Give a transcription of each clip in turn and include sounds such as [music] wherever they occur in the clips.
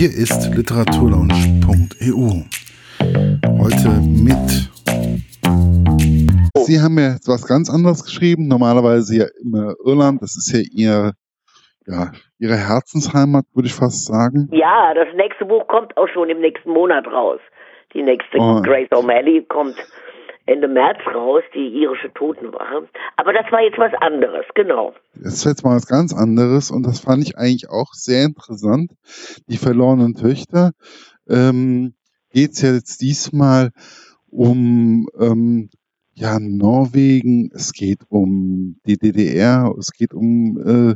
Hier ist literaturlaunch.eu. Heute mit. Sie haben ja was ganz anderes geschrieben. Normalerweise ja immer Irland. Das ist ja Ihr, ja, Ihre Herzensheimat, würde ich fast sagen. Ja, das nächste Buch kommt auch schon im nächsten Monat raus. Die nächste oh. Grace O'Malley kommt Ende März raus, die irische Totenwache. Aber das war jetzt was anderes, genau. Das ist jetzt mal was ganz anderes und das fand ich eigentlich auch sehr interessant. Die verlorenen Töchter ähm, geht es ja jetzt diesmal um ähm, ja, Norwegen, es geht um die DDR, es geht um äh,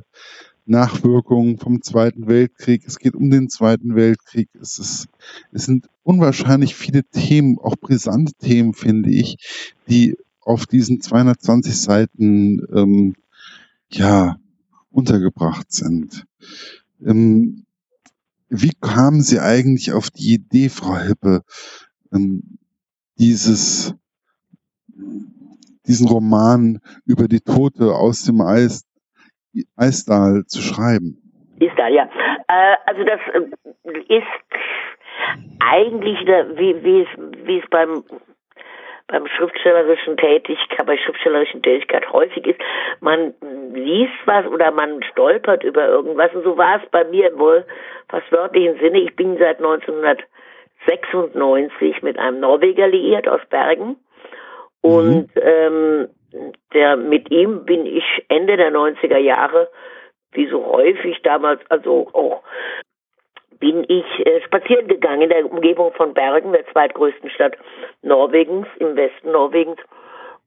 Nachwirkungen vom Zweiten Weltkrieg, es geht um den Zweiten Weltkrieg, es, ist, es sind unwahrscheinlich viele Themen, auch brisante Themen, finde ich, die auf diesen 220 Seiten ähm, ja, untergebracht sind. Ähm, wie kamen Sie eigentlich auf die Idee, Frau Hippe, ähm, dieses, diesen Roman über die Tote aus dem Eis Eisdal zu schreiben? Isdal, ja. Äh, also das äh, ist eigentlich, eine, wie, wie, es, wie es beim beim schriftstellerischen Tätigkeit, bei schriftstellerischen Tätigkeit häufig ist, man liest was oder man stolpert über irgendwas und so war es bei mir wohl fast wörtlichen Sinne. Ich bin seit 1996 mit einem Norweger liiert aus Bergen und mhm. ähm, der, mit ihm bin ich Ende der 90er Jahre, wie so häufig damals, also auch bin ich äh, spazieren gegangen in der Umgebung von Bergen, der zweitgrößten Stadt Norwegens, im Westen Norwegens.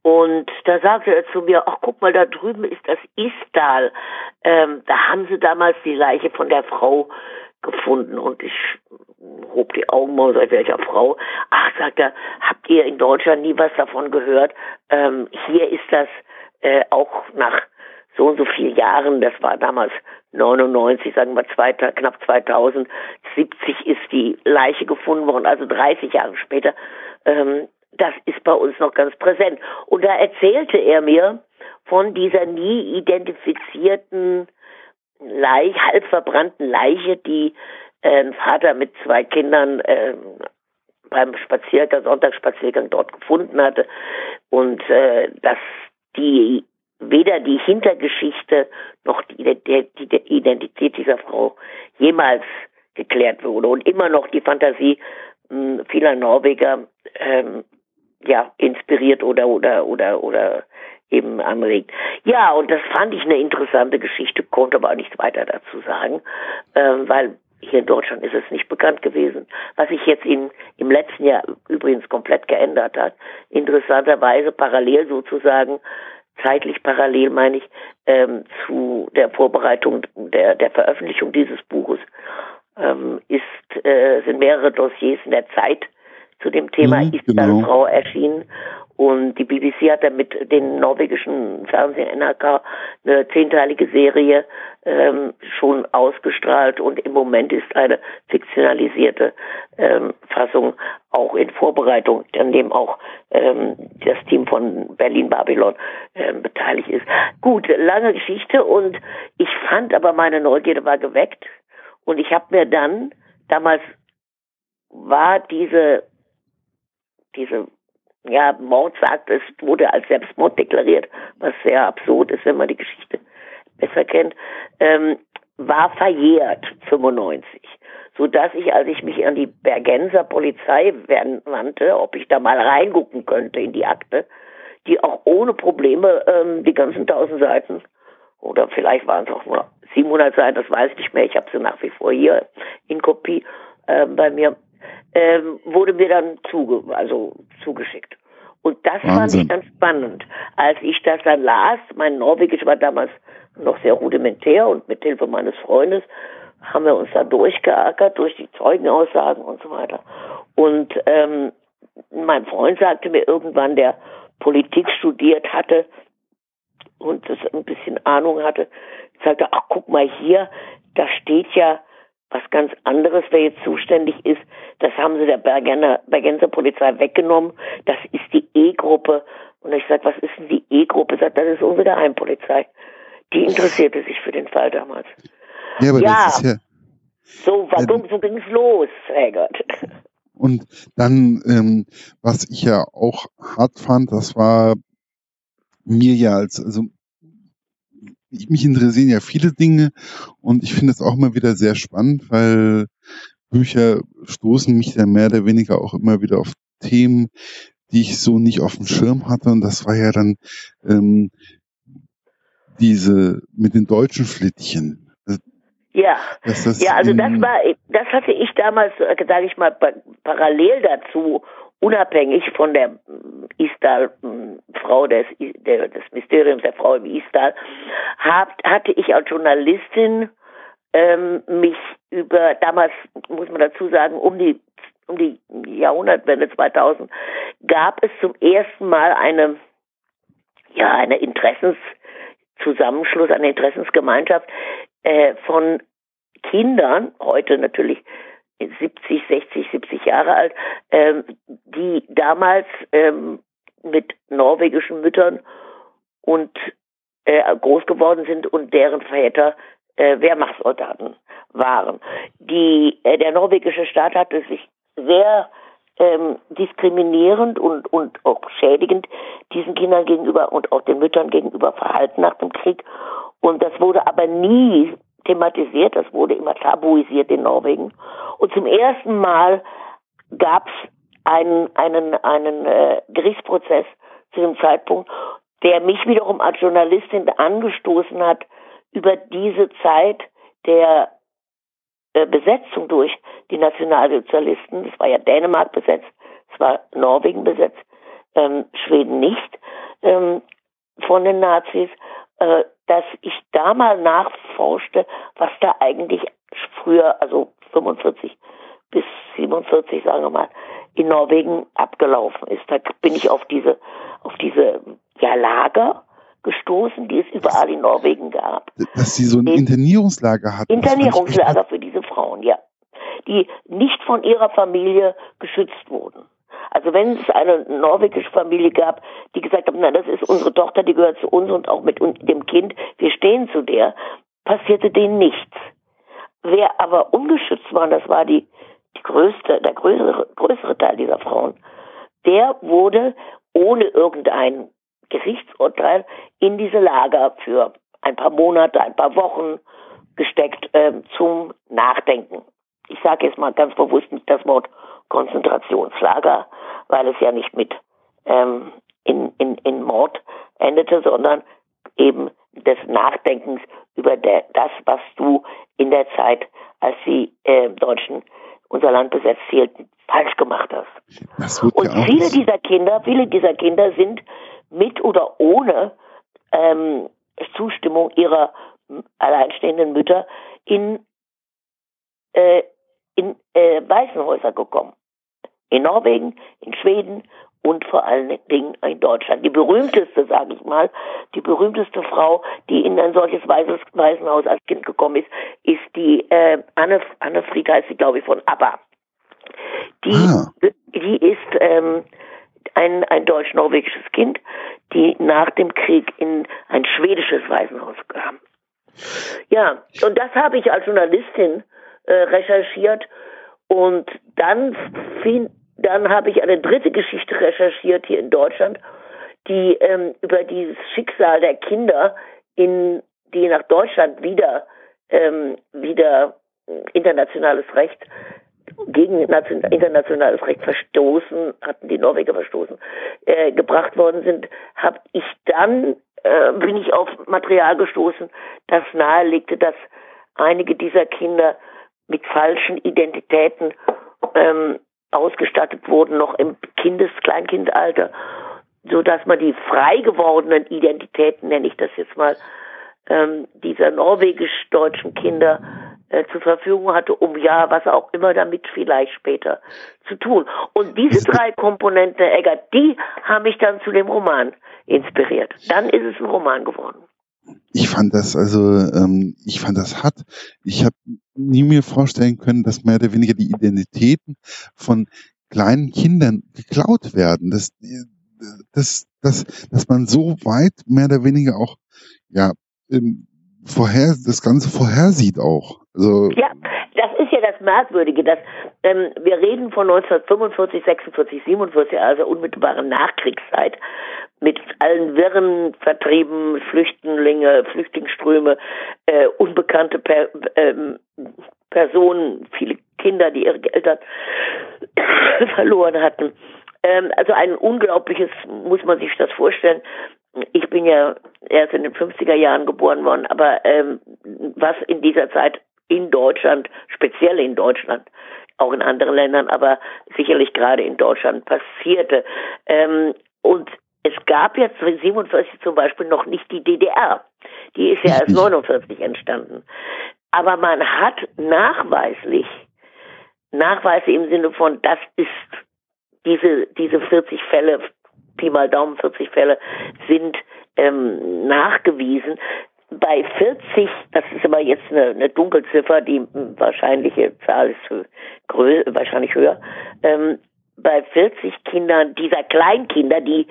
Und da sagte er zu mir, ach guck mal, da drüben ist das Istal. Ähm, da haben sie damals die Leiche von der Frau gefunden. Und ich hob die Augen mal und sagte, welcher Frau? Ach, sagt er, habt ihr in Deutschland nie was davon gehört? Ähm, hier ist das äh, auch nach so und so vielen Jahren, das war damals 99, sagen wir zwei, knapp 2000, 70 ist die Leiche gefunden worden, also 30 Jahre später. Ähm, das ist bei uns noch ganz präsent. Und da erzählte er mir von dieser nie identifizierten Leiche, halb verbrannten Leiche, die ein Vater mit zwei Kindern äh, beim Spaziergang, Sonntagsspaziergang dort gefunden hatte. Und äh, dass die weder die Hintergeschichte noch die, Identität dieser Frau jemals geklärt wurde. Und immer noch die Fantasie mh, vieler Norweger ähm, ja inspiriert oder oder oder oder eben anregt. Ja, und das fand ich eine interessante Geschichte, konnte aber auch nichts weiter dazu sagen, ähm, weil hier in Deutschland ist es nicht bekannt gewesen. Was sich jetzt in, im letzten Jahr übrigens komplett geändert hat. Interessanterweise parallel sozusagen zeitlich parallel, meine ich, ähm, zu der Vorbereitung der, der Veröffentlichung dieses Buches ähm, ist, äh, sind mehrere Dossiers in der Zeit zu dem Thema mhm, genau. Frau erschienen. Und die BBC hat dann mit den norwegischen Fernsehen NRK eine zehnteilige Serie ähm, schon ausgestrahlt und im Moment ist eine fiktionalisierte ähm, Fassung auch in Vorbereitung, an dem auch ähm, das Team von Berlin Babylon ähm, beteiligt ist. Gut, lange Geschichte und ich fand aber meine Neugierde war geweckt und ich habe mir dann damals war diese diese ja, Mord sagt, es wurde als Selbstmord deklariert, was sehr absurd ist, wenn man die Geschichte besser kennt, ähm, war verjährt, 95. So dass ich, als ich mich an die Bergenser Polizei wandte, ob ich da mal reingucken könnte in die Akte, die auch ohne Probleme ähm, die ganzen tausend Seiten oder vielleicht waren es auch nur 700 Seiten, das weiß ich nicht mehr, ich habe sie nach wie vor hier in Kopie äh, bei mir, ähm, wurde mir dann zuge also zugeschickt. Und das Wahnsinn. fand ich dann spannend. Als ich das dann las, mein Norwegisch war damals noch sehr rudimentär und mit Hilfe meines Freundes haben wir uns da durchgeackert, durch die Zeugenaussagen und so weiter. Und ähm, mein Freund sagte mir irgendwann, der Politik studiert hatte und das ein bisschen Ahnung hatte, sagte, ach guck mal hier, da steht ja was ganz anderes, wer jetzt zuständig ist. Das haben sie der Bergener, Bergenser Polizei weggenommen. Das ist die E-Gruppe. Und ich sage, was ist denn die E-Gruppe? Sagt, das ist unsere Geheimpolizei. Die interessierte sich für den Fall damals. Ja, aber ja. das ist ja, So, warum, so ging's los, Herrgott. [laughs] Und dann, ähm, was ich ja auch hart fand, das war mir ja als, also mich interessieren ja viele Dinge und ich finde es auch immer wieder sehr spannend, weil Bücher stoßen mich ja mehr oder weniger auch immer wieder auf Themen, die ich so nicht auf dem Schirm hatte. Und das war ja dann ähm, diese mit den deutschen Flittchen. Ja, das, das, ja, also das war, das hatte ich damals, äh, sage ich mal, parallel dazu, unabhängig von der Istal-Frau des, des Mysteriums der Frau im Istal, hab, hatte ich als Journalistin ähm, mich über, damals muss man dazu sagen, um die um die Jahrhundertwende 2000 gab es zum ersten Mal eine ja eine Interessenszusammenschluss, eine Interessensgemeinschaft äh, von Kindern, heute natürlich 70, 60, 70 Jahre alt, ähm, die damals ähm, mit norwegischen Müttern und äh, groß geworden sind und deren Väter äh, Wehrmachtssoldaten waren. Die, äh, der norwegische Staat hatte sich sehr ähm, diskriminierend und, und auch schädigend diesen Kindern gegenüber und auch den Müttern gegenüber verhalten nach dem Krieg. Und das wurde aber nie thematisiert, das wurde immer tabuisiert in Norwegen. Und zum ersten Mal gab es einen, einen, einen äh, Gerichtsprozess zu dem Zeitpunkt, der mich wiederum als Journalistin angestoßen hat, über diese Zeit der äh, Besetzung durch die Nationalsozialisten, das war ja Dänemark besetzt, es war Norwegen besetzt, ähm, Schweden nicht, ähm, von den Nazis, äh, dass ich da mal nachforschte, was da eigentlich früher, also 45 bis 47, sagen wir mal, in Norwegen abgelaufen ist. Da bin ich auf diese, auf diese ja, Lager gestoßen, die es überall in Norwegen gab. Dass sie so ein Internierungslager hatten. Internierungslager für diese Frauen, ja. Die nicht von ihrer Familie geschützt wurden. Also wenn es eine norwegische Familie gab, die gesagt haben, na, das ist unsere Tochter, die gehört zu uns und auch mit dem Kind, wir stehen zu der, passierte denen nichts. Wer aber ungeschützt war, das war die, die größte, der größere, größere Teil dieser Frauen, der wurde ohne irgendein Gerichtsurteil in diese Lager für ein paar Monate, ein paar Wochen gesteckt äh, zum Nachdenken. Ich sage jetzt mal ganz bewusst nicht das Wort Konzentrationslager, weil es ja nicht mit ähm, in, in, in Mord endete, sondern eben des Nachdenkens über der, das, was du in der Zeit, als die äh, Deutschen unser Land besetzt hielten, falsch gemacht hast. Und viele dieser Kinder, viele dieser Kinder sind mit oder ohne ähm, Zustimmung ihrer alleinstehenden Mütter in, äh, in äh, Waisenhäuser gekommen. In Norwegen, in Schweden und vor allen Dingen in Deutschland. Die berühmteste, sage ich mal, die berühmteste Frau, die in ein solches Weises, Waisenhaus als Kind gekommen ist, ist die äh, Anne, Anne Fried heißt sie, glaube ich, von ABBA. Die, ah. die ist ähm, ein, ein deutsch-norwegisches Kind, die nach dem Krieg in ein schwedisches Waisenhaus kam. Ja, und das habe ich als Journalistin äh, recherchiert und dann, dann habe ich eine dritte Geschichte recherchiert hier in Deutschland, die ähm, über dieses Schicksal der Kinder, in, die nach Deutschland wieder, ähm, wieder internationales Recht gegen internationales Recht verstoßen, hatten die Norweger verstoßen, äh, gebracht worden sind, habe ich dann, äh, bin ich auf Material gestoßen, das nahelegte, dass einige dieser Kinder mit falschen Identitäten ähm, ausgestattet wurden, noch im Kindes-, Kleinkindalter, so dass man die frei gewordenen Identitäten, nenne ich das jetzt mal, ähm, dieser norwegisch-deutschen Kinder äh, zur Verfügung hatte, um ja, was auch immer damit vielleicht später zu tun. Und diese drei Komponenten, Egger, die haben mich dann zu dem Roman inspiriert. Dann ist es ein Roman geworden. Ich fand das also, ähm, ich fand das hart. Ich habe nie mir vorstellen können, dass mehr oder weniger die Identitäten von kleinen Kindern geklaut werden. Das, das, das, dass man so weit mehr oder weniger auch ja vorher das Ganze vorhersieht auch. Also ja, das ist das Merkwürdige, dass ähm, wir reden von 1945, 46, 47, also unmittelbare Nachkriegszeit mit allen Wirren, Vertrieben, Flüchtlinge, Flüchtlingsströme, äh, unbekannte per, ähm, Personen, viele Kinder, die ihre Eltern [coughs] verloren hatten. Ähm, also ein unglaubliches, muss man sich das vorstellen. Ich bin ja erst in den 50er Jahren geboren worden, aber ähm, was in dieser Zeit in Deutschland, speziell in Deutschland, auch in anderen Ländern, aber sicherlich gerade in Deutschland passierte. Ähm, und es gab jetzt 47 zum Beispiel noch nicht die DDR. Die ist ja erst 49 entstanden. Aber man hat nachweislich, Nachweise im Sinne von, das ist diese, diese 40 Fälle, Pi mal Daumen 40 Fälle, sind ähm, nachgewiesen. Bei 40, das ist aber jetzt eine, eine Dunkelziffer, die wahrscheinliche Zahl ist grö wahrscheinlich höher, ähm, bei 40 Kindern dieser Kleinkinder, die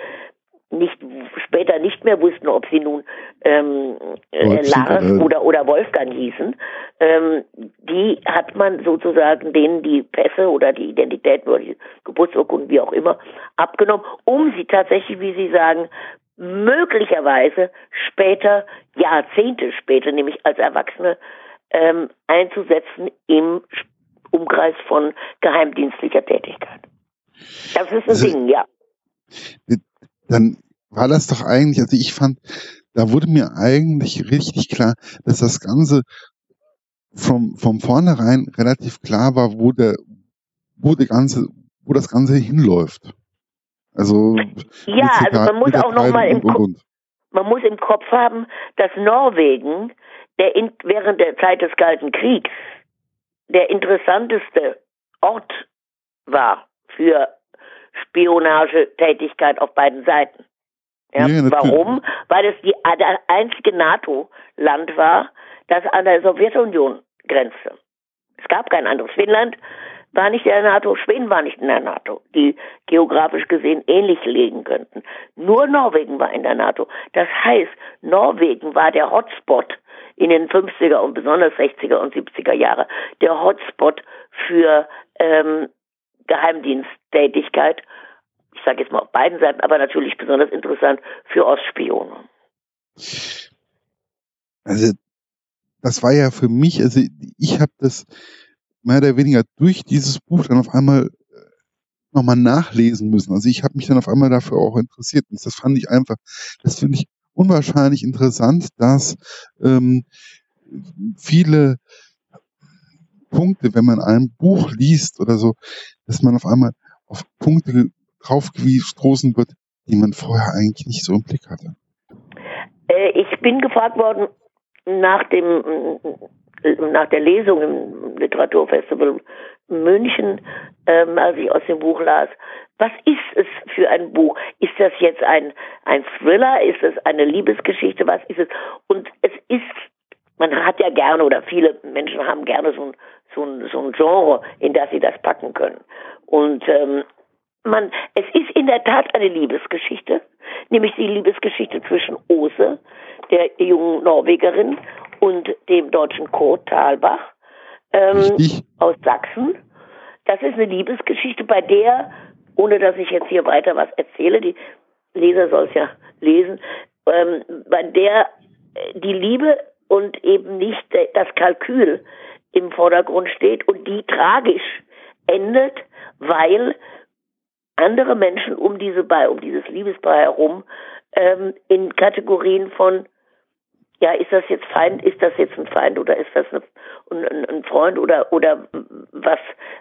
nicht später nicht mehr wussten, ob sie nun ähm, äh, Lars oder oder Wolfgang hießen, ähm, die hat man sozusagen denen die Pässe oder die Identität oder die Geburtsurkunden, wie auch immer, abgenommen, um sie tatsächlich, wie Sie sagen, möglicherweise später, Jahrzehnte später, nämlich als Erwachsene, ähm, einzusetzen im Umkreis von geheimdienstlicher Tätigkeit. Das ist ein also, Ding, ja dann war das doch eigentlich, also ich fand, da wurde mir eigentlich richtig klar, dass das Ganze vom, vom vornherein relativ klar war, wo der, wo der ganze, wo das Ganze hinläuft. Also, ja, also man muss auch noch mal im und, und. man muss im Kopf haben, dass Norwegen der in, während der Zeit des Kalten Kriegs der interessanteste Ort war für Spionagetätigkeit auf beiden Seiten. Ja, ja, warum? Weil es die, das einzige NATO-Land war, das an der Sowjetunion grenzte. Es gab kein anderes. Finnland war nicht in der NATO, Schweden war nicht in der NATO, die geografisch gesehen ähnlich liegen könnten. Nur Norwegen war in der NATO. Das heißt, Norwegen war der Hotspot in den 50er und besonders 60er und 70er Jahre, der Hotspot für ähm, Geheimdiensttätigkeit. Sage jetzt mal auf beiden Seiten, aber natürlich besonders interessant für Ostspione. Also das war ja für mich, also ich habe das mehr oder weniger durch dieses Buch dann auf einmal äh, nochmal nachlesen müssen. Also ich habe mich dann auf einmal dafür auch interessiert. Und das fand ich einfach, das finde ich unwahrscheinlich interessant, dass ähm, viele Punkte, wenn man ein Buch liest oder so, dass man auf einmal auf Punkte draufgestoßen wird, die man vorher eigentlich nicht so im Blick hatte. Äh, ich bin gefragt worden nach dem nach der Lesung im Literaturfestival München, ähm, als ich aus dem Buch las, was ist es für ein Buch? Ist das jetzt ein, ein Thriller? Ist es eine Liebesgeschichte? Was ist es? Und es ist, man hat ja gerne oder viele Menschen haben gerne so ein, so ein, so ein Genre, in das sie das packen können. Und ähm, man, es ist in der Tat eine Liebesgeschichte, nämlich die Liebesgeschichte zwischen Ose, der jungen Norwegerin, und dem deutschen Kurt Thalbach ähm, aus Sachsen. Das ist eine Liebesgeschichte, bei der, ohne dass ich jetzt hier weiter was erzähle, die Leser soll es ja lesen, ähm, bei der äh, die Liebe und eben nicht das Kalkül im Vordergrund steht und die tragisch endet, weil andere Menschen um diese um dieses Liebespaar herum ähm, in Kategorien von ja, ist das jetzt Feind, ist das jetzt ein Feind oder ist das ein, ein Freund oder oder was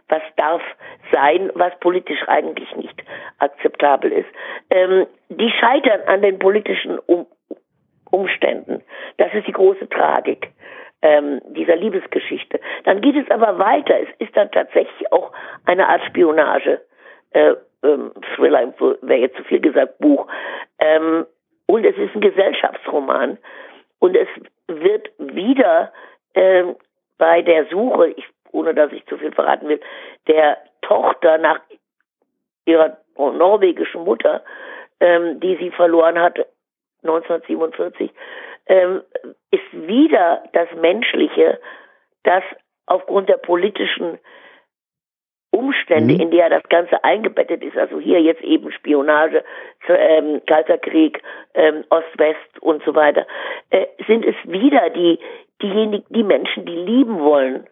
was darf sein, was politisch eigentlich nicht akzeptabel ist. Ähm, die scheitern an den politischen um Umständen. Das ist die große Tragik ähm, dieser Liebesgeschichte. Dann geht es aber weiter. Es ist dann tatsächlich auch eine Art Spionage. Äh, ähm, Thriller wäre jetzt zu viel gesagt, Buch. Ähm, und es ist ein Gesellschaftsroman. Und es wird wieder äh, bei der Suche, ich, ohne dass ich zu viel verraten will, der Tochter nach ihrer norwegischen Mutter, ähm, die sie verloren hat 1947, ähm, ist wieder das Menschliche, das aufgrund der politischen Umstände, mhm. in der das Ganze eingebettet ist, also hier jetzt eben Spionage, ähm, Kalter Krieg, ähm, Ost-West und so weiter, äh, sind es wieder die, diejenigen, die Menschen, die lieben wollen,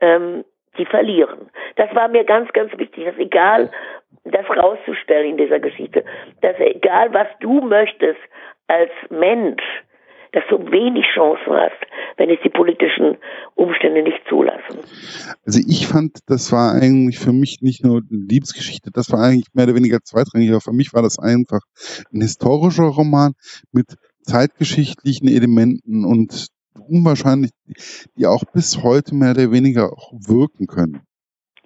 ähm, die verlieren. Das war mir ganz, ganz wichtig, dass egal, das rauszustellen in dieser Geschichte, dass egal, was du möchtest als Mensch, dass du wenig Chancen hast, wenn es die politischen Umstände nicht zulassen. Also ich fand, das war eigentlich für mich nicht nur eine Liebesgeschichte, das war eigentlich mehr oder weniger zweitrangig, aber für mich war das einfach ein historischer Roman mit zeitgeschichtlichen Elementen und unwahrscheinlich, die auch bis heute mehr oder weniger auch wirken können.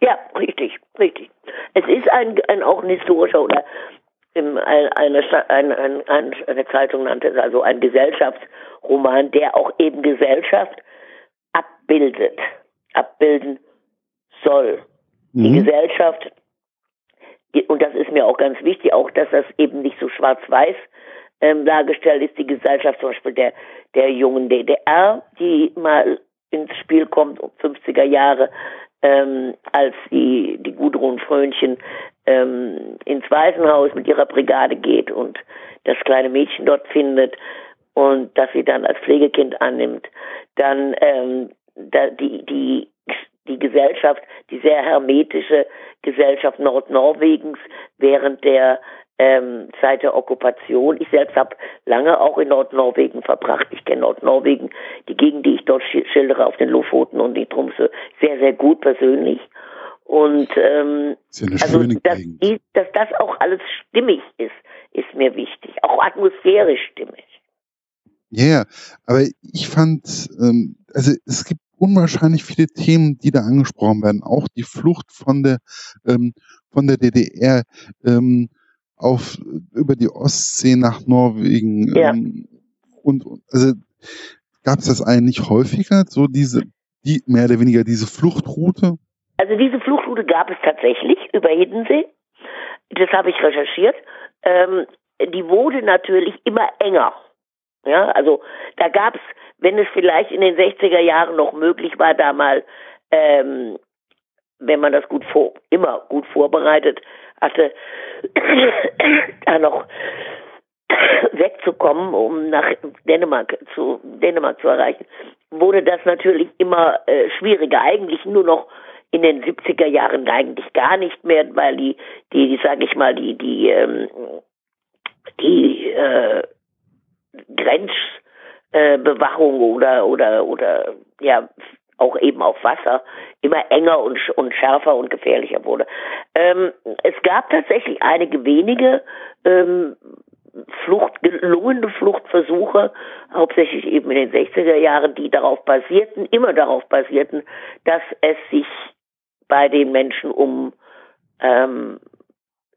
Ja, richtig, richtig. Es ist ein, ein auch ein historischer oder im, eine, eine, eine, eine Zeitung nannte es also ein Gesellschaftsroman, der auch eben Gesellschaft abbildet, abbilden soll. Mhm. Die Gesellschaft, und das ist mir auch ganz wichtig, auch dass das eben nicht so schwarz-weiß ähm, dargestellt ist, die Gesellschaft zum Beispiel der, der jungen DDR, die mal ins Spiel kommt, um 50er Jahre, ähm, als die, die Gudrun Frönchen ähm, ins Waisenhaus mit ihrer Brigade geht und das kleine Mädchen dort findet und das sie dann als Pflegekind annimmt, dann ähm, da, die, die, die Gesellschaft, die sehr hermetische Gesellschaft Nordnorwegens während der ähm, seit der Okkupation. Ich selbst habe lange auch in Nordnorwegen verbracht. Ich kenne Nordnorwegen, die Gegend, die ich dort schildere auf den Lofoten und die Trumse, sehr, sehr gut persönlich. Und ähm, ja also, dass, die, dass das auch alles stimmig ist, ist mir wichtig. Auch atmosphärisch stimmig. Ja, yeah, aber ich fand, ähm, also es gibt unwahrscheinlich viele Themen, die da angesprochen werden. Auch die Flucht von der ähm, von der DDR ähm, auf über die Ostsee nach Norwegen. Ja. Ähm, und also gab es das eigentlich häufiger, so diese, die mehr oder weniger diese Fluchtroute? Also diese Fluchtroute gab es tatsächlich über Hiddensee. Das habe ich recherchiert. Ähm, die wurde natürlich immer enger. Ja, also da gab es, wenn es vielleicht in den 60er Jahren noch möglich war, da mal, ähm, wenn man das gut vor, immer gut vorbereitet hatte, [coughs] da noch [coughs] wegzukommen, um nach Dänemark zu Dänemark zu erreichen, wurde das natürlich immer äh, schwieriger. Eigentlich nur noch in den 70er Jahren eigentlich gar nicht mehr, weil die, die, sage ich mal, die, die, ähm, die äh, Grenzbewachung äh, oder oder oder ja auch eben auf Wasser immer enger und, und schärfer und gefährlicher wurde. Ähm, es gab tatsächlich einige wenige ähm, Flucht, gelungene Fluchtversuche, hauptsächlich eben in den 60er Jahren, die darauf basierten, immer darauf basierten, dass es sich bei den Menschen um ähm,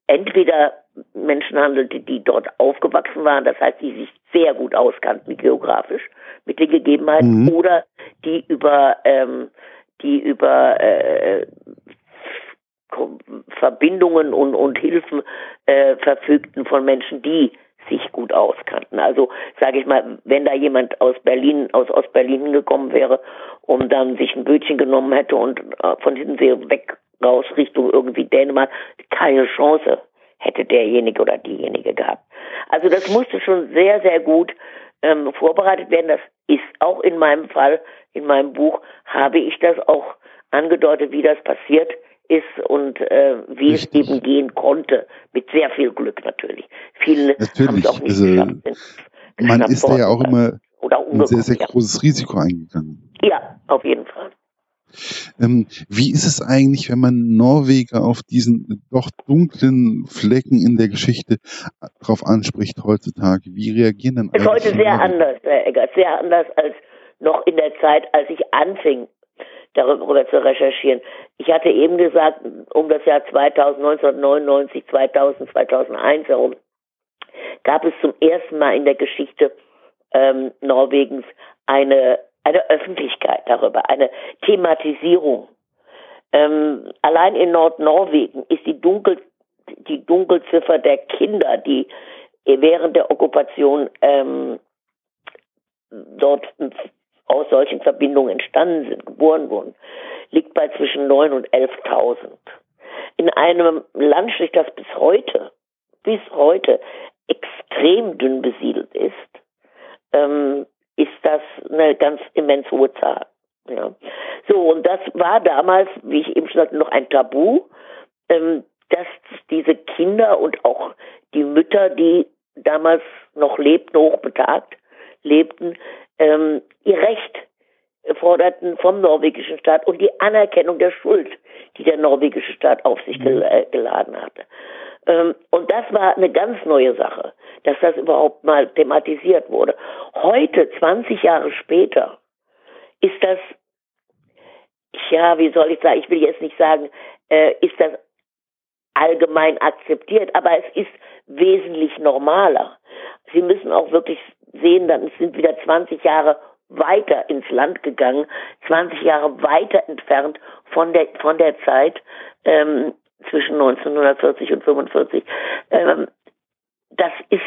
entweder Menschen handelte, die dort aufgewachsen waren, das heißt, die sich sehr gut auskannten geografisch mit den Gegebenheiten, mhm. oder die über ähm, die über äh, Verbindungen und, und Hilfen äh, verfügten von Menschen, die sich gut auskannten. Also sage ich mal, wenn da jemand aus Berlin, aus Ostberlin gekommen wäre und dann sich ein Bötchen genommen hätte und äh, von Hiddensee weg raus Richtung irgendwie Dänemark, keine Chance hätte derjenige oder diejenige gehabt. Also das musste schon sehr, sehr gut ähm, vorbereitet werden. Das ist auch in meinem Fall, in meinem Buch, habe ich das auch angedeutet, wie das passiert ist und äh, wie Richtig. es eben gehen konnte. Mit sehr viel Glück natürlich. Viele haben es auch nicht also, geschafft. Man ist da ja auch immer ein sehr, sehr großes Risiko eingegangen. Ja, auf jeden Fall. Ähm, wie ist es eigentlich, wenn man Norweger auf diesen doch dunklen Flecken in der Geschichte äh, drauf anspricht heutzutage? Wie reagieren dann? Ist heute sehr Norweger? anders, Herr Eggert, sehr anders als noch in der Zeit, als ich anfing, darüber zu recherchieren. Ich hatte eben gesagt, um das Jahr 2000, 1999, 2000, 2001 herum, gab es zum ersten Mal in der Geschichte ähm, Norwegens eine eine Öffentlichkeit darüber, eine Thematisierung. Ähm, allein in Nordnorwegen ist die, Dunkel, die Dunkelziffer der Kinder, die während der Okkupation ähm, dort aus solchen Verbindungen entstanden sind, geboren wurden, liegt bei zwischen 9 und 11.000. In einem Landstrich, das bis heute, bis heute extrem dünn besiedelt ist, ähm, ist das eine ganz immens hohe Zahl. Ja. So, und das war damals, wie ich eben schon sagte, noch ein Tabu, ähm, dass diese Kinder und auch die Mütter, die damals noch lebten, hochbetagt lebten, ähm, ihr Recht forderten vom norwegischen Staat und die Anerkennung der Schuld, die der norwegische Staat auf sich gel äh, geladen hatte. Ähm, und das war eine ganz neue Sache, dass das überhaupt mal thematisiert wurde. Heute, 20 Jahre später, ist das, ja, wie soll ich sagen, ich will jetzt nicht sagen, äh, ist das allgemein akzeptiert, aber es ist wesentlich normaler. Sie müssen auch wirklich sehen, dann sind wieder 20 Jahre weiter ins Land gegangen, 20 Jahre weiter entfernt von der von der Zeit ähm, zwischen 1940 und 45. Ähm, das ist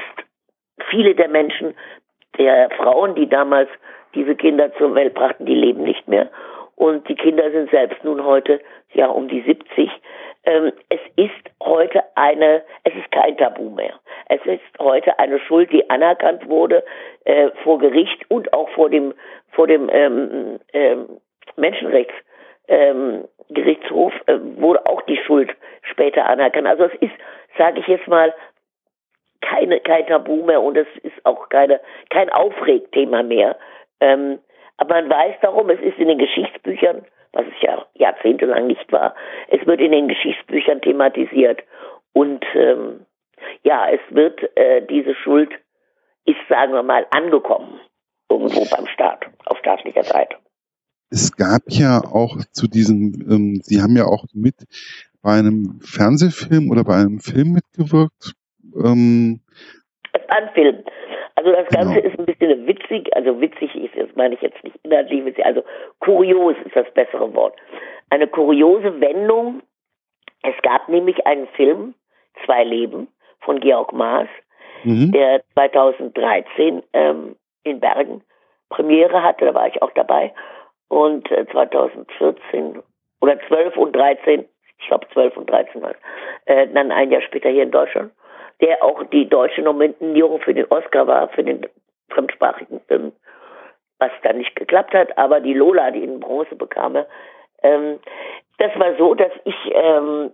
viele der Menschen, der Frauen, die damals diese Kinder zur Welt brachten, die leben nicht mehr. Und die Kinder sind selbst nun heute ja um die 70. Ähm, es ist heute eine, es ist kein Tabu mehr. Es ist heute eine Schuld, die anerkannt wurde äh, vor Gericht und auch vor dem vor dem ähm, ähm, Menschenrechtsgerichtshof ähm, äh, wurde auch die Schuld später anerkannt. Also es ist, sage ich jetzt mal, keine, kein Tabu mehr und es ist auch keine, kein Aufregthema mehr. Ähm, aber man weiß darum, es ist in den Geschichtsbüchern was es ja jahrzehntelang nicht war. Es wird in den Geschichtsbüchern thematisiert und ähm, ja, es wird äh, diese Schuld ist, sagen wir mal, angekommen irgendwo beim Staat, auf staatlicher Seite. Es gab ja auch zu diesem, ähm, Sie haben ja auch mit bei einem Fernsehfilm oder bei einem Film mitgewirkt. Ähm, es war ein Film. Also das Ganze genau. ist ein bisschen witzig, also witzig ist, das meine ich jetzt nicht inhaltlich witzig, also kurios ist das bessere Wort. Eine kuriose Wendung. Es gab nämlich einen Film, Zwei Leben, von Georg Maas, mhm. der 2013 ähm, in Bergen Premiere hatte, da war ich auch dabei. Und äh, 2014 oder 12 und 13, ich glaube 12 und 13 war äh, dann ein Jahr später hier in Deutschland der auch die deutsche Nominierung für den Oscar war, für den fremdsprachigen Film, was dann nicht geklappt hat, aber die Lola, die in Bronze bekam, ähm, das war so, dass ich ähm,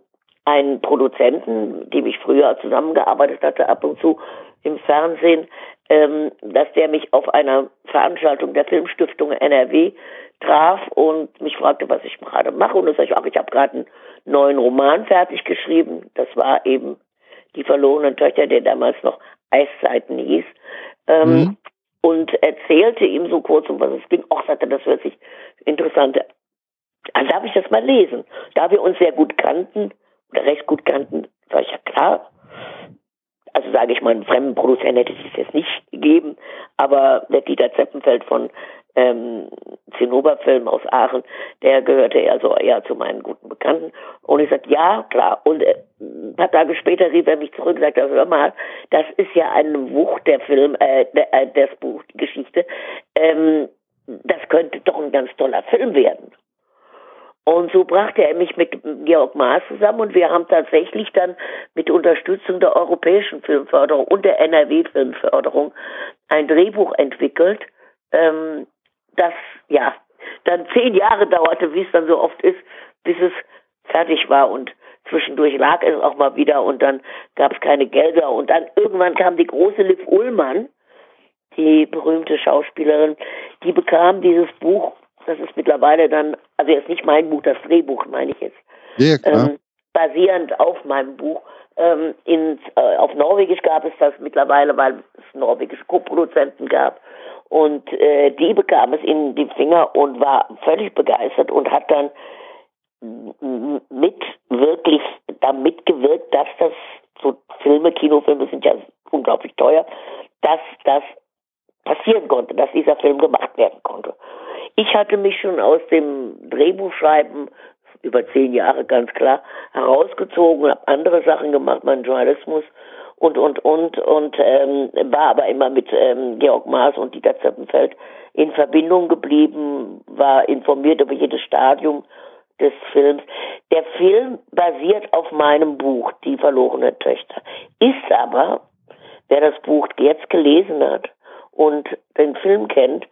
einen Produzenten, dem ich früher zusammengearbeitet hatte, ab und zu im Fernsehen, ähm, dass der mich auf einer Veranstaltung der Filmstiftung NRW traf und mich fragte, was ich gerade mache. Und dann sage ich, ach, ich habe gerade einen neuen Roman fertig geschrieben. Das war eben die verlorenen Töchter, der damals noch Eiszeiten hieß, ähm, mhm. und erzählte ihm so kurz, um was es ging. Och, sagte, das hört sich interessant Also darf ich das mal lesen? Da wir uns sehr gut kannten, recht gut kannten, sag ich, ja klar. Also sage ich mal, einen fremden Produzenten hätte es jetzt nicht gegeben, aber der Dieter Zeppenfeld von ähm, Zinnoberfilm aus Aachen, der gehörte also eher zu meinen guten Bekannten. Und ich sagte, ja, klar. Und äh, ein paar Tage später rief er mich zurück und sagte, hör mal, das ist ja eine Wucht der Film, äh, der, äh, das Buch, die Geschichte. Ähm, das könnte doch ein ganz toller Film werden. Und so brachte er mich mit Georg Maas zusammen und wir haben tatsächlich dann mit Unterstützung der europäischen Filmförderung und der NRW-Filmförderung ein Drehbuch entwickelt, ähm, das ja dann zehn Jahre dauerte, wie es dann so oft ist, bis es fertig war und zwischendurch lag es auch mal wieder und dann gab es keine Gelder. Und dann irgendwann kam die große Liv Ullmann, die berühmte Schauspielerin, die bekam dieses Buch, das ist mittlerweile dann, also jetzt nicht mein Buch, das Drehbuch meine ich jetzt, ja, ähm, basierend auf meinem Buch. Ähm, in, äh, auf Norwegisch gab es das mittlerweile, weil es norwegische Co-Produzenten gab. Und äh, die bekam es in die Finger und war völlig begeistert und hat dann mit wirklich damit gewirkt, dass das so Filme, Kinofilme sind ja unglaublich teuer, dass das passieren konnte, dass dieser Film gemacht werden konnte. Ich hatte mich schon aus dem Drehbuchschreiben über zehn Jahre ganz klar herausgezogen, habe andere Sachen gemacht, meinen Journalismus und, und, und, und ähm, war aber immer mit ähm, Georg Maas und Dieter Zeppenfeld in Verbindung geblieben, war informiert über jedes Stadium des Films. Der Film basiert auf meinem Buch, Die verlorene Töchter, ist aber, wer das Buch jetzt gelesen hat und den Film kennt,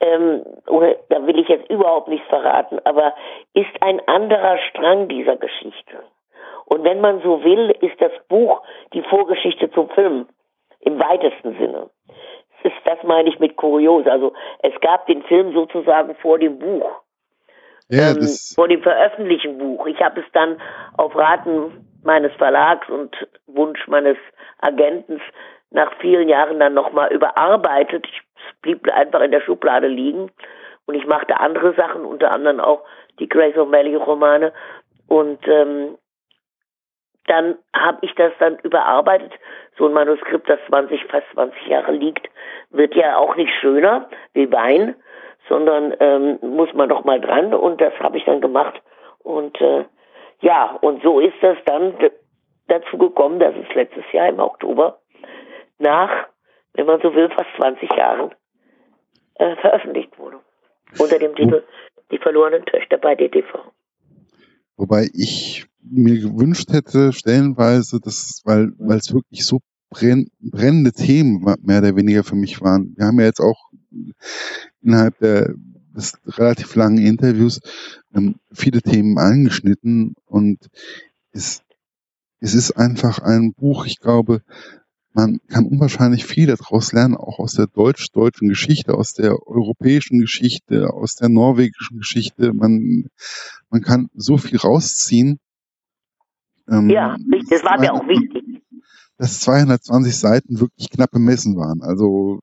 ähm, oder, da will ich jetzt überhaupt nichts verraten, aber ist ein anderer Strang dieser Geschichte. Und wenn man so will, ist das Buch die Vorgeschichte zum Film im weitesten Sinne. Das, ist, das meine ich mit kurios. Also es gab den Film sozusagen vor dem Buch. Ja, ähm, vor dem veröffentlichten Buch. Ich habe es dann auf Raten meines Verlags und Wunsch meines Agenten nach vielen Jahren dann nochmal überarbeitet. Ich blieb einfach in der Schublade liegen und ich machte andere Sachen, unter anderem auch die Grace O'Malley Romane und ähm, dann habe ich das dann überarbeitet. So ein Manuskript, das 20, fast 20 Jahre liegt, wird ja auch nicht schöner wie Wein, sondern ähm, muss man doch mal dran und das habe ich dann gemacht. Und äh, ja, und so ist das dann dazu gekommen, dass es letztes Jahr im Oktober nach, wenn man so will, fast 20 Jahren äh, veröffentlicht wurde. Unter dem Titel Die verlorenen Töchter bei DTV. Wobei ich mir gewünscht hätte, stellenweise, dass, weil, weil es wirklich so brenn, brennende Themen mehr oder weniger für mich waren. Wir haben ja jetzt auch innerhalb der, des relativ langen Interviews ähm, viele Themen angeschnitten und es, es ist einfach ein Buch, ich glaube, man kann unwahrscheinlich viel daraus lernen, auch aus der deutsch-deutschen Geschichte, aus der europäischen Geschichte, aus der norwegischen Geschichte. Man, man kann so viel rausziehen. Ähm, ja, das war mir auch wichtig. Dass 220 Seiten wirklich knappe Messen waren. Also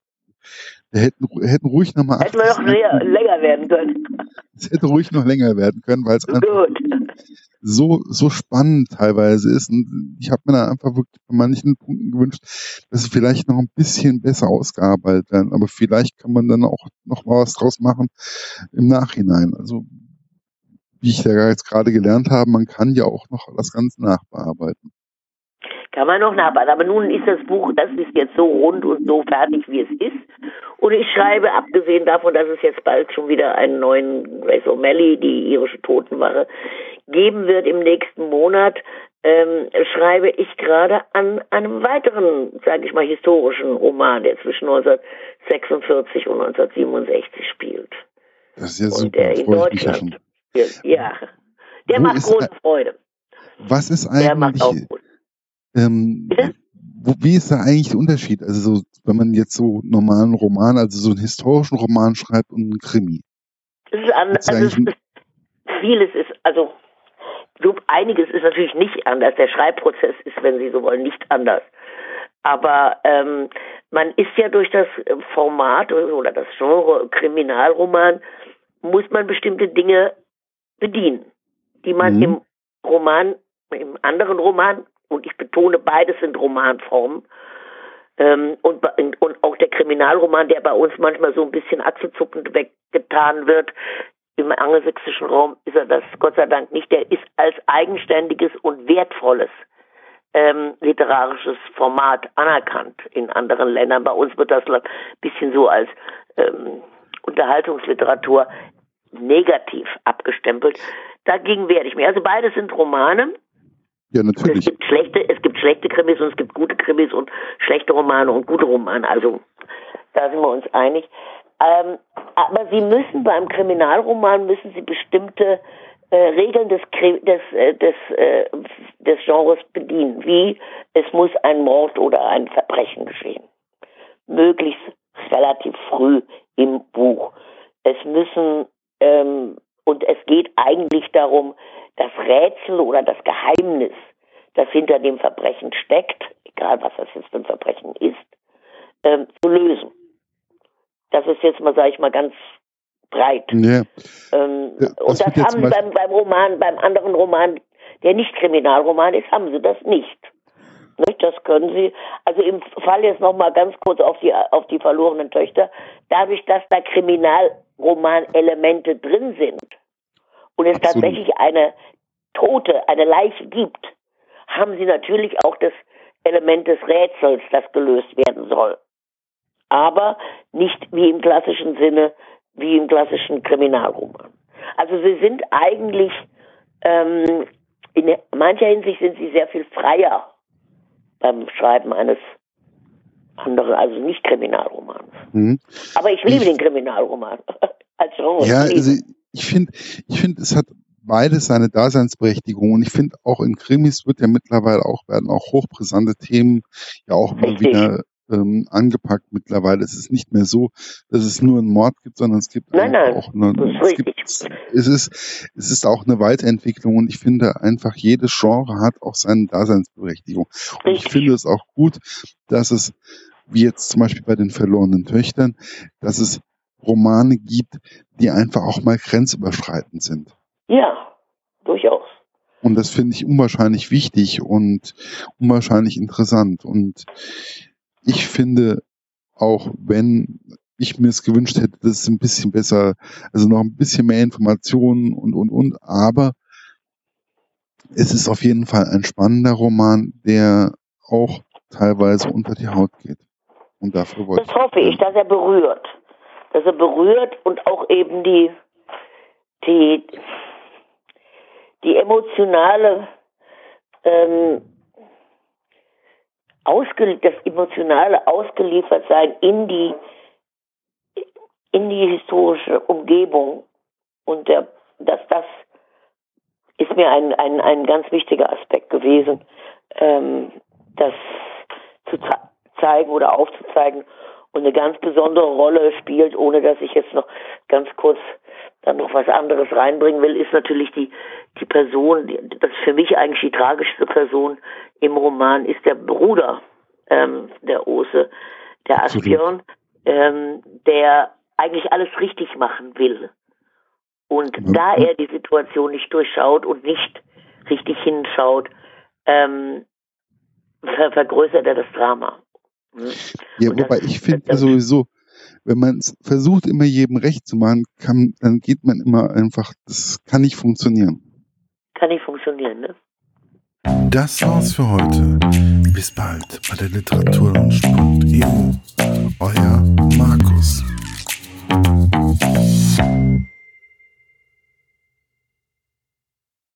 wir hätten, hätten ruhig nochmal. Hätten wir noch länger, länger werden können. Es hätte ruhig noch länger werden können, weil es einfach so, so spannend teilweise ist. Und ich habe mir da einfach wirklich bei manchen Punkten gewünscht, dass sie vielleicht noch ein bisschen besser ausgearbeitet werden. Aber vielleicht kann man dann auch noch mal was draus machen im Nachhinein. Also, wie ich ja jetzt gerade gelernt habe, man kann ja auch noch das Ganze nachbearbeiten. Kann man noch nachbauen. Aber nun ist das Buch, das ist jetzt so rund und so fertig, wie es ist. Und ich schreibe, abgesehen davon, dass es jetzt bald schon wieder einen neuen Grace O'Malley, die irische Totenwache, geben wird im nächsten Monat, ähm, schreibe ich gerade an einem weiteren, sage ich mal, historischen Roman, der zwischen 1946 und 1967 spielt. Das ist ja super. Und der in Deutschland. Ja, der Wo macht große Freude. Was ist eigentlich... Der macht auch gut. Ähm, wo, wie ist da eigentlich der Unterschied? Also so, wenn man jetzt so normalen Roman, also so einen historischen Roman schreibt und einen Krimi. Das ist an, also ist, vieles ist, also so einiges ist natürlich nicht anders. Der Schreibprozess ist, wenn Sie so wollen, nicht anders. Aber ähm, man ist ja durch das Format oder das Genre Kriminalroman, muss man bestimmte Dinge bedienen, die man mhm. im Roman, im anderen Roman und ich betone, beides sind Romanformen. Ähm, und, und auch der Kriminalroman, der bei uns manchmal so ein bisschen achselzuckend weggetan wird, im angelsächsischen Raum ist er das Gott sei Dank nicht. Der ist als eigenständiges und wertvolles ähm, literarisches Format anerkannt in anderen Ländern. Bei uns wird das ein bisschen so als ähm, Unterhaltungsliteratur negativ abgestempelt. Dagegen werde ich mich. Also beides sind Romane. Ja, natürlich. es gibt schlechte, es gibt schlechte Krimis und es gibt gute Krimis und schlechte Romane und gute Romane. Also da sind wir uns einig. Ähm, aber Sie müssen beim Kriminalroman müssen Sie bestimmte äh, Regeln des, des, äh, des, äh, des Genres bedienen, wie es muss ein Mord oder ein Verbrechen geschehen. Möglichst relativ früh im Buch. Es müssen ähm, und es geht eigentlich darum, das Rätsel oder das Geheimnis, das hinter dem Verbrechen steckt, egal was das jetzt für ein Verbrechen ist, ähm, zu lösen. Das ist jetzt mal, sage ich mal, ganz breit. Ja. Ähm, ja, und das haben sie beim, beim Roman, beim anderen Roman, der nicht Kriminalroman ist, haben sie das nicht. Nicht? Das können sie. Also im Fall jetzt nochmal ganz kurz auf die, auf die verlorenen Töchter. Dadurch, dass da Kriminalroman-Elemente drin sind, und es Absolut. tatsächlich eine Tote, eine Leiche gibt, haben sie natürlich auch das Element des Rätsels, das gelöst werden soll. aber nicht wie im klassischen Sinne, wie im klassischen Kriminalroman. Also sie sind eigentlich, ähm, in mancher Hinsicht sind sie sehr viel freier beim Schreiben eines anderen, also nicht Kriminalromans. Mhm. Aber ich liebe ich, den Kriminalroman [laughs] als Genre. Ja, also ich finde, ich finde, es hat beides seine Daseinsberechtigung und ich finde auch in Krimis wird ja mittlerweile auch werden auch hochbrisante Themen ja auch immer wieder ähm, angepackt mittlerweile. Es ist nicht mehr so, dass es nur einen Mord gibt, sondern es gibt nein, nein, auch eine, es, gibt, es ist es ist auch eine Weiterentwicklung und ich finde einfach jedes Genre hat auch seine Daseinsberechtigung. Und ich finde es auch gut, dass es wie jetzt zum Beispiel bei den verlorenen Töchtern, dass es Romane gibt, die einfach auch mal grenzüberschreitend sind. Ja, durchaus. Und das finde ich unwahrscheinlich wichtig und unwahrscheinlich interessant. Und ich finde, auch wenn ich mir es gewünscht hätte, dass es ein bisschen besser, also noch ein bisschen mehr Informationen und, und, und, aber es ist auf jeden Fall ein spannender Roman, der auch teilweise unter die Haut geht. Und dafür wollte Das hoffe ich, dass er berührt. Dass er berührt und auch eben die, die, die emotionale, ähm, ausge, das emotionale Ausgeliefertsein in die, in die historische Umgebung. Und der, dass das ist mir ein, ein, ein ganz wichtiger Aspekt gewesen, ähm, das zu zeigen oder aufzuzeigen und eine ganz besondere Rolle spielt, ohne dass ich jetzt noch ganz kurz dann noch was anderes reinbringen will, ist natürlich die, die Person, die, das ist für mich eigentlich die tragischste Person im Roman, ist der Bruder ähm, der Ose, der Asbjörn, ähm, der eigentlich alles richtig machen will. Und mhm. da er die Situation nicht durchschaut und nicht richtig hinschaut, ähm, ver vergrößert er das Drama. Ja, Und wobei das, ich finde sowieso, wenn man versucht, immer jedem recht zu machen, kann, dann geht man immer einfach, das kann nicht funktionieren. Kann nicht funktionieren, ne? Das war's für heute. Bis bald bei der Literaturlaunch.eu. Euer Markus.